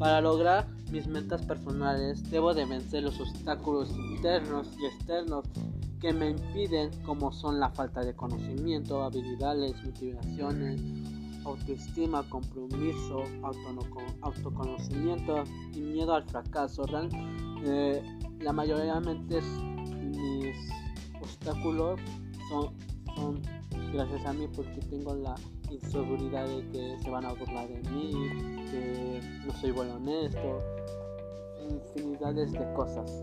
Para lograr mis metas personales debo de vencer los obstáculos internos y externos que me impiden como son la falta de conocimiento, habilidades, motivaciones, autoestima, compromiso, autoconocimiento y miedo al fracaso. Eh, la mayoría de mis obstáculos son, son gracias a mí porque tengo la inseguridad de que se van a burlar de mí, que no soy bueno honesto, infinidades de cosas.